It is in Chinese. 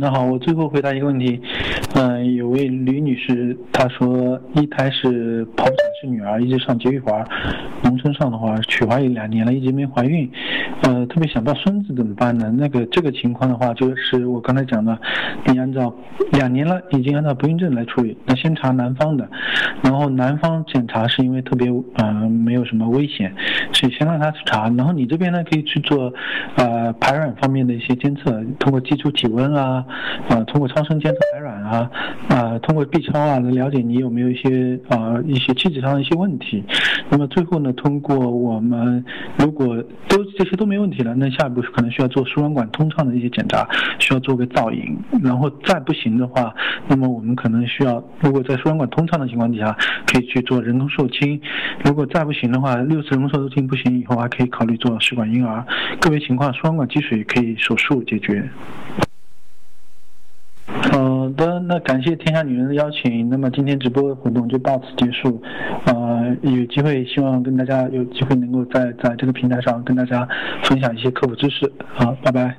那好，我最后回答一个问题。嗯，有位吕女士，她说一胎是剖产是女儿，一直上节育环，农村上的话取环有两年了，一直没怀孕。呃，特别想抱孙子怎么办呢？那个这个情况的话，就是我刚才讲的，你按照两年了，已经按照不孕症来处理。那先查男方的，然后男方检查是因为特别嗯没有什么危险，所以先让他去查。然后你这边呢可以去做呃排卵方面的一些监测，通过基础体温啊，呃通过超声监测排卵啊，啊通过 B 超啊来了解你有没有一些啊一些气质上的一些问题。那么最后呢，通过我们如果都这些都没问题了，那下一步可能需要做输卵管通畅的一些检查，需要做个造影。然后再不行的话，那么我们可能需要，如果在输卵管通畅的情况底下，可以去做人工受精。如果再不行的话，六次人工受精不行以后，还可以考虑做试管婴儿。个别情况，输卵管积水可以手术解决。好的，那感谢天下女人的邀请。那么今天直播的活动就到此结束。呃，有机会希望跟大家有机会能够在在这个平台上跟大家分享一些科普知识。好，拜拜。